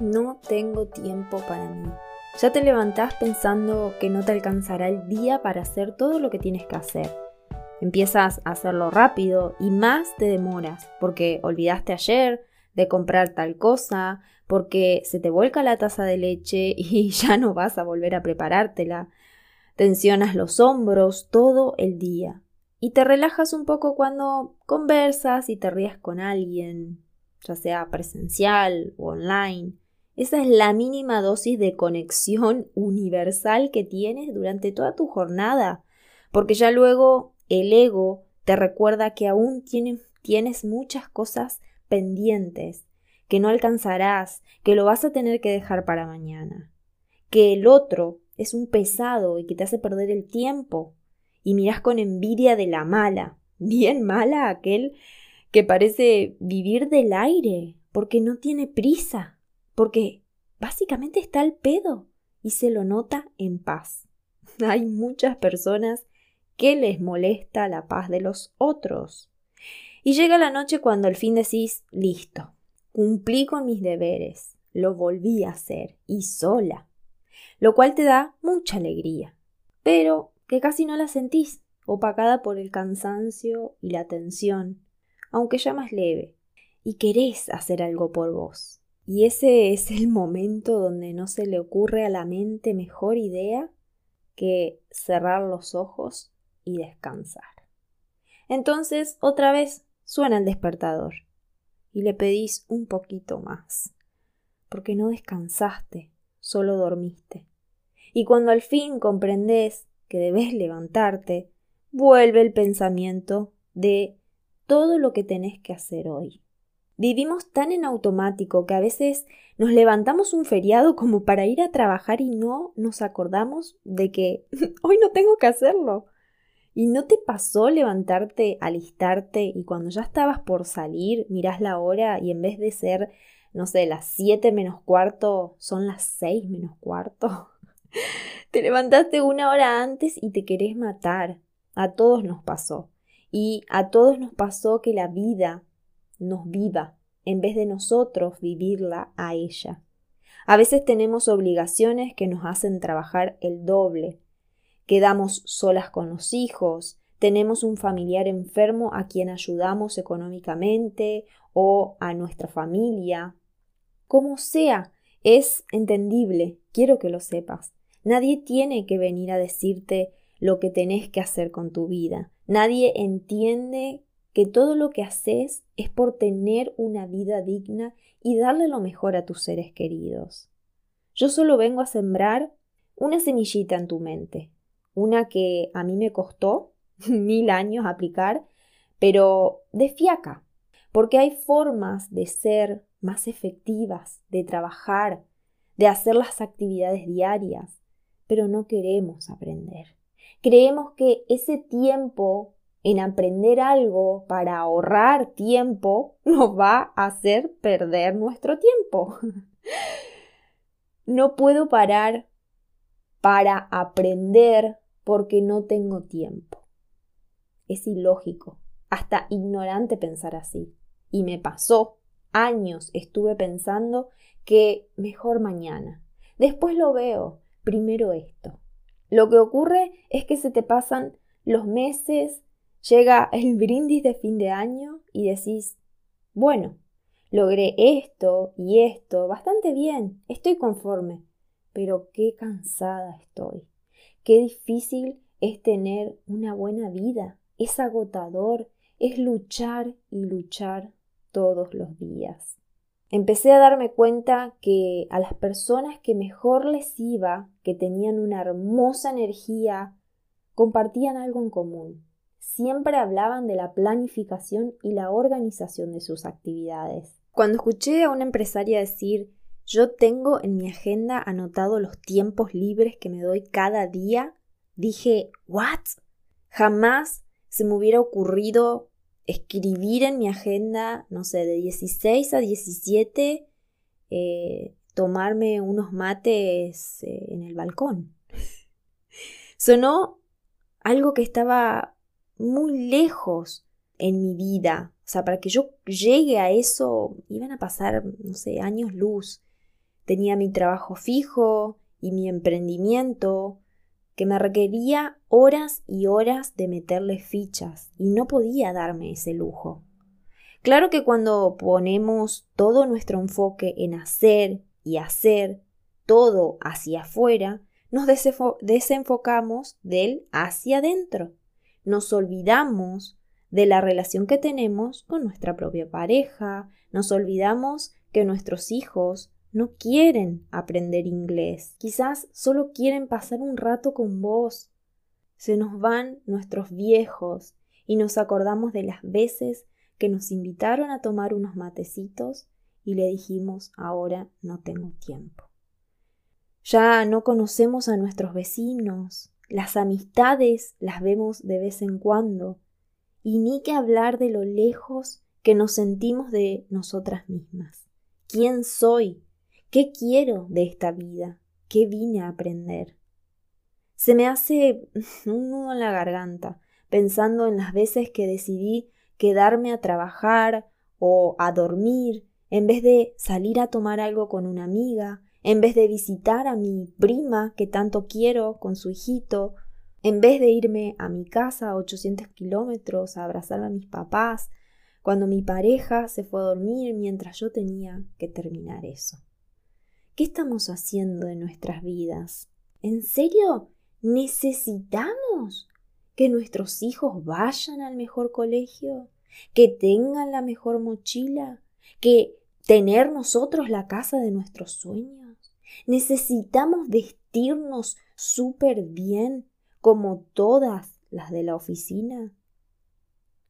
No tengo tiempo para mí. Ya te levantás pensando que no te alcanzará el día para hacer todo lo que tienes que hacer. Empiezas a hacerlo rápido y más te demoras porque olvidaste ayer de comprar tal cosa, porque se te vuelca la taza de leche y ya no vas a volver a preparártela. Tensionas los hombros todo el día y te relajas un poco cuando conversas y te rías con alguien, ya sea presencial o online. Esa es la mínima dosis de conexión universal que tienes durante toda tu jornada, porque ya luego el ego te recuerda que aún tienes, muchas cosas pendientes, que no alcanzarás, que lo vas a tener que dejar para mañana, que el otro es un pesado y que te hace perder el tiempo, y miras con envidia de la mala, bien mala aquel que parece vivir del aire, porque no tiene prisa porque básicamente está al pedo y se lo nota en paz. Hay muchas personas que les molesta la paz de los otros. Y llega la noche cuando al fin decís, listo, cumplí con mis deberes, lo volví a hacer y sola, lo cual te da mucha alegría, pero que casi no la sentís, opacada por el cansancio y la tensión, aunque ya más leve, y querés hacer algo por vos. Y ese es el momento donde no se le ocurre a la mente mejor idea que cerrar los ojos y descansar. Entonces, otra vez suena el despertador y le pedís un poquito más, porque no descansaste, solo dormiste. Y cuando al fin comprendes que debes levantarte, vuelve el pensamiento de todo lo que tenés que hacer hoy. Vivimos tan en automático que a veces nos levantamos un feriado como para ir a trabajar y no nos acordamos de que hoy no tengo que hacerlo. ¿Y no te pasó levantarte, alistarte y cuando ya estabas por salir mirás la hora y en vez de ser, no sé, las siete menos cuarto, son las seis menos cuarto? te levantaste una hora antes y te querés matar. A todos nos pasó. Y a todos nos pasó que la vida nos viva en vez de nosotros vivirla a ella. A veces tenemos obligaciones que nos hacen trabajar el doble. Quedamos solas con los hijos, tenemos un familiar enfermo a quien ayudamos económicamente o a nuestra familia. Como sea, es entendible, quiero que lo sepas. Nadie tiene que venir a decirte lo que tenés que hacer con tu vida. Nadie entiende que todo lo que haces es por tener una vida digna y darle lo mejor a tus seres queridos. Yo solo vengo a sembrar una semillita en tu mente, una que a mí me costó mil años aplicar, pero de fiaca, porque hay formas de ser más efectivas, de trabajar, de hacer las actividades diarias, pero no queremos aprender. Creemos que ese tiempo en aprender algo para ahorrar tiempo nos va a hacer perder nuestro tiempo. no puedo parar para aprender porque no tengo tiempo. Es ilógico, hasta ignorante pensar así. Y me pasó, años estuve pensando que mejor mañana. Después lo veo, primero esto. Lo que ocurre es que se te pasan los meses, Llega el brindis de fin de año y decís, bueno, logré esto y esto, bastante bien, estoy conforme, pero qué cansada estoy, qué difícil es tener una buena vida, es agotador, es luchar y luchar todos los días. Empecé a darme cuenta que a las personas que mejor les iba, que tenían una hermosa energía, compartían algo en común siempre hablaban de la planificación y la organización de sus actividades. Cuando escuché a una empresaria decir yo tengo en mi agenda anotado los tiempos libres que me doy cada día, dije ¿What? Jamás se me hubiera ocurrido escribir en mi agenda, no sé, de 16 a 17, eh, tomarme unos mates eh, en el balcón. Sonó algo que estaba muy lejos en mi vida. O sea, para que yo llegue a eso iban a pasar, no sé, años luz. Tenía mi trabajo fijo y mi emprendimiento, que me requería horas y horas de meterle fichas, y no podía darme ese lujo. Claro que cuando ponemos todo nuestro enfoque en hacer y hacer todo hacia afuera, nos desenfocamos del hacia adentro. Nos olvidamos de la relación que tenemos con nuestra propia pareja, nos olvidamos que nuestros hijos no quieren aprender inglés, quizás solo quieren pasar un rato con vos. Se nos van nuestros viejos y nos acordamos de las veces que nos invitaron a tomar unos matecitos y le dijimos ahora no tengo tiempo. Ya no conocemos a nuestros vecinos, las amistades las vemos de vez en cuando, y ni que hablar de lo lejos que nos sentimos de nosotras mismas. ¿Quién soy? ¿Qué quiero de esta vida? ¿Qué vine a aprender? Se me hace un nudo en la garganta, pensando en las veces que decidí quedarme a trabajar o a dormir en vez de salir a tomar algo con una amiga, en vez de visitar a mi prima que tanto quiero con su hijito, en vez de irme a mi casa a 800 kilómetros a abrazar a mis papás, cuando mi pareja se fue a dormir mientras yo tenía que terminar eso. ¿Qué estamos haciendo de nuestras vidas? ¿En serio necesitamos que nuestros hijos vayan al mejor colegio? ¿Que tengan la mejor mochila? ¿Que tener nosotros la casa de nuestros sueños? ¿Necesitamos vestirnos súper bien como todas las de la oficina?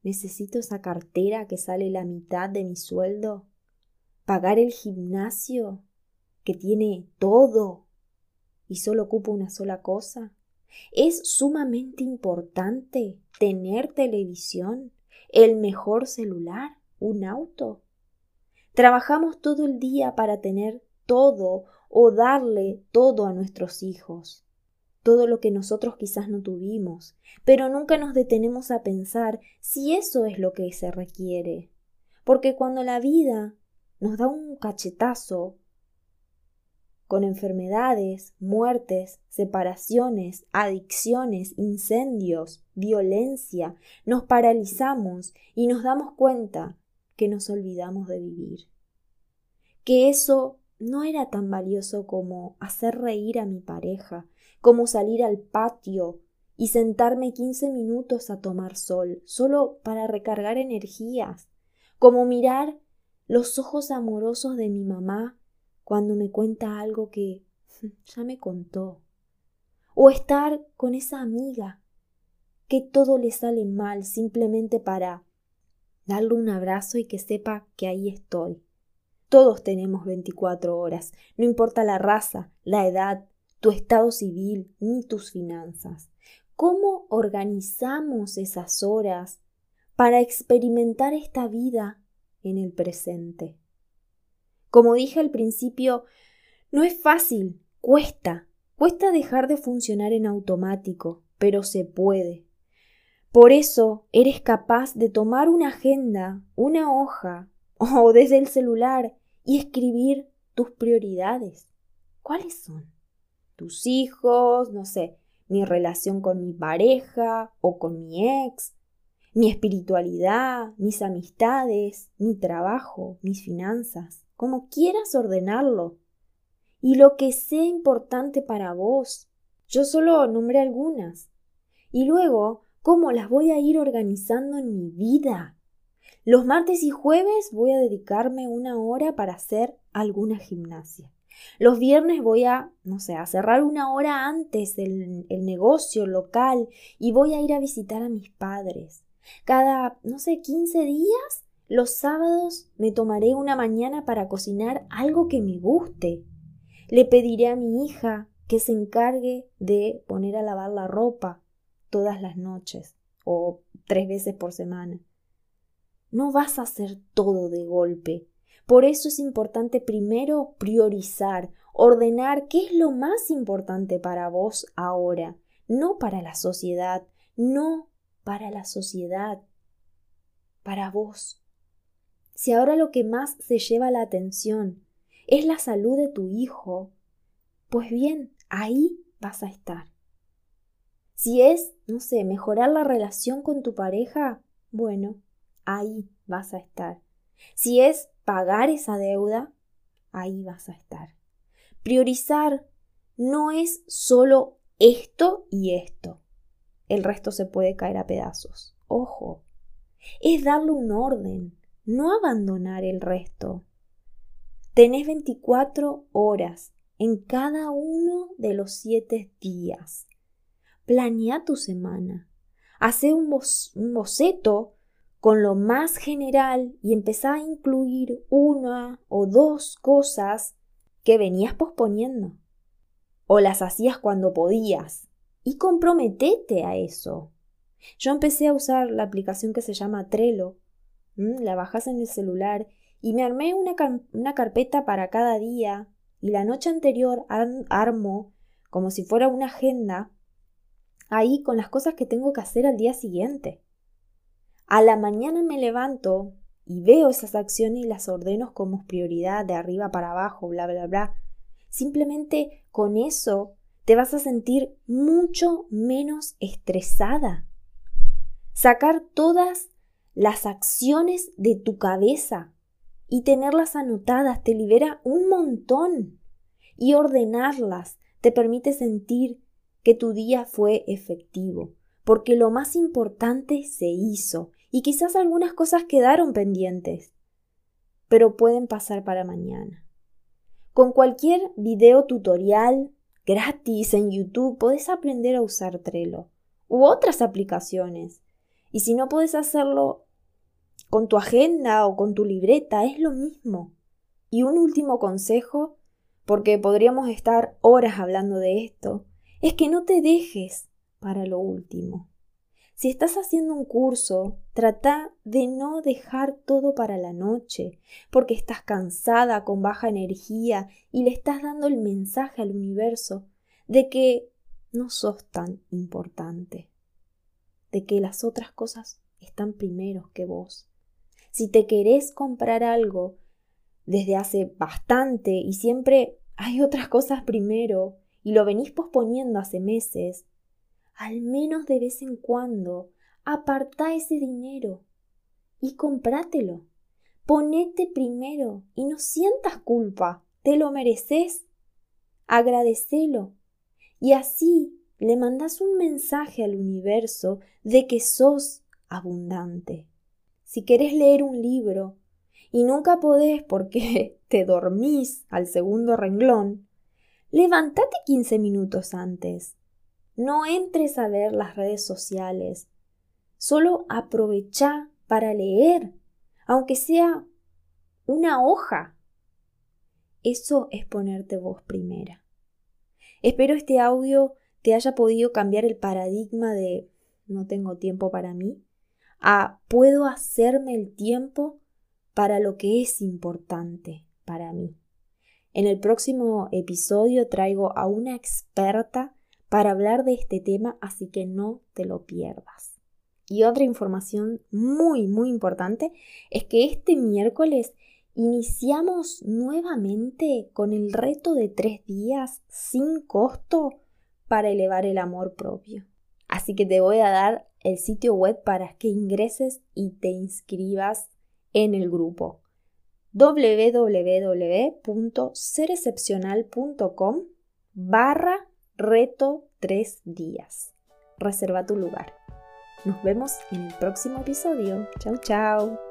¿Necesito esa cartera que sale la mitad de mi sueldo? ¿Pagar el gimnasio? que tiene todo y solo ocupa una sola cosa? ¿Es sumamente importante tener televisión, el mejor celular, un auto? Trabajamos todo el día para tener todo o darle todo a nuestros hijos, todo lo que nosotros quizás no tuvimos, pero nunca nos detenemos a pensar si eso es lo que se requiere, porque cuando la vida nos da un cachetazo con enfermedades, muertes, separaciones, adicciones, incendios, violencia, nos paralizamos y nos damos cuenta que nos olvidamos de vivir. Que eso no era tan valioso como hacer reír a mi pareja, como salir al patio y sentarme quince minutos a tomar sol, solo para recargar energías, como mirar los ojos amorosos de mi mamá cuando me cuenta algo que ya me contó. O estar con esa amiga que todo le sale mal simplemente para darle un abrazo y que sepa que ahí estoy. Todos tenemos 24 horas, no importa la raza, la edad, tu estado civil ni tus finanzas. ¿Cómo organizamos esas horas para experimentar esta vida en el presente? Como dije al principio, no es fácil, cuesta, cuesta dejar de funcionar en automático, pero se puede. Por eso eres capaz de tomar una agenda, una hoja o desde el celular y escribir tus prioridades. ¿Cuáles son? Tus hijos, no sé, mi relación con mi pareja o con mi ex, mi espiritualidad, mis amistades, mi trabajo, mis finanzas como quieras ordenarlo, y lo que sea importante para vos. Yo solo nombré algunas. Y luego, ¿cómo las voy a ir organizando en mi vida? Los martes y jueves voy a dedicarme una hora para hacer alguna gimnasia. Los viernes voy a, no sé, a cerrar una hora antes el, el negocio local y voy a ir a visitar a mis padres. Cada, no sé, 15 días los sábados me tomaré una mañana para cocinar algo que me guste. Le pediré a mi hija que se encargue de poner a lavar la ropa todas las noches o tres veces por semana. No vas a hacer todo de golpe. Por eso es importante primero priorizar, ordenar qué es lo más importante para vos ahora, no para la sociedad, no para la sociedad, para vos. Si ahora lo que más se lleva la atención es la salud de tu hijo, pues bien, ahí vas a estar. Si es, no sé, mejorar la relación con tu pareja, bueno, ahí vas a estar. Si es pagar esa deuda, ahí vas a estar. Priorizar no es solo esto y esto. El resto se puede caer a pedazos. Ojo, es darle un orden, no abandonar el resto. Tenés 24 horas en cada uno de los siete días. Planea tu semana. Hace un, boceto con lo más general y empezá a incluir una o dos cosas que venías posponiendo. O las hacías cuando podías. Y comprometete a eso. Yo empecé a usar la aplicación que se llama Trello. La bajas en el celular y me armé una, una carpeta para cada día y la noche anterior armo como si fuera una agenda ahí con las cosas que tengo que hacer al día siguiente. A la mañana me levanto y veo esas acciones y las ordeno como prioridad de arriba para abajo, bla, bla, bla. Simplemente con eso te vas a sentir mucho menos estresada. Sacar todas las acciones de tu cabeza y tenerlas anotadas te libera un montón. Y ordenarlas te permite sentir que tu día fue efectivo, porque lo más importante se hizo y quizás algunas cosas quedaron pendientes, pero pueden pasar para mañana. Con cualquier video tutorial gratis en YouTube puedes aprender a usar Trello u otras aplicaciones. Y si no puedes hacerlo con tu agenda o con tu libreta, es lo mismo. Y un último consejo, porque podríamos estar horas hablando de esto, es que no te dejes para lo último. Si estás haciendo un curso, trata de no dejar todo para la noche, porque estás cansada, con baja energía, y le estás dando el mensaje al universo de que no sos tan importante, de que las otras cosas están primero que vos. Si te querés comprar algo desde hace bastante y siempre hay otras cosas primero, y lo venís posponiendo hace meses, al menos de vez en cuando apartá ese dinero y comprátelo. Ponete primero y no sientas culpa, te lo mereces. Agradecelo. Y así le mandas un mensaje al universo de que sos abundante. Si querés leer un libro y nunca podés porque te dormís al segundo renglón, Levántate 15 minutos antes. No entres a ver las redes sociales. Solo aprovecha para leer, aunque sea una hoja. Eso es ponerte vos primera. Espero este audio te haya podido cambiar el paradigma de no tengo tiempo para mí a puedo hacerme el tiempo para lo que es importante para mí. En el próximo episodio traigo a una experta para hablar de este tema, así que no te lo pierdas. Y otra información muy, muy importante es que este miércoles iniciamos nuevamente con el reto de tres días sin costo para elevar el amor propio. Así que te voy a dar el sitio web para que ingreses y te inscribas en el grupo www.serexcepcional.com barra reto 3 días. Reserva tu lugar. Nos vemos en el próximo episodio. Chau, chau.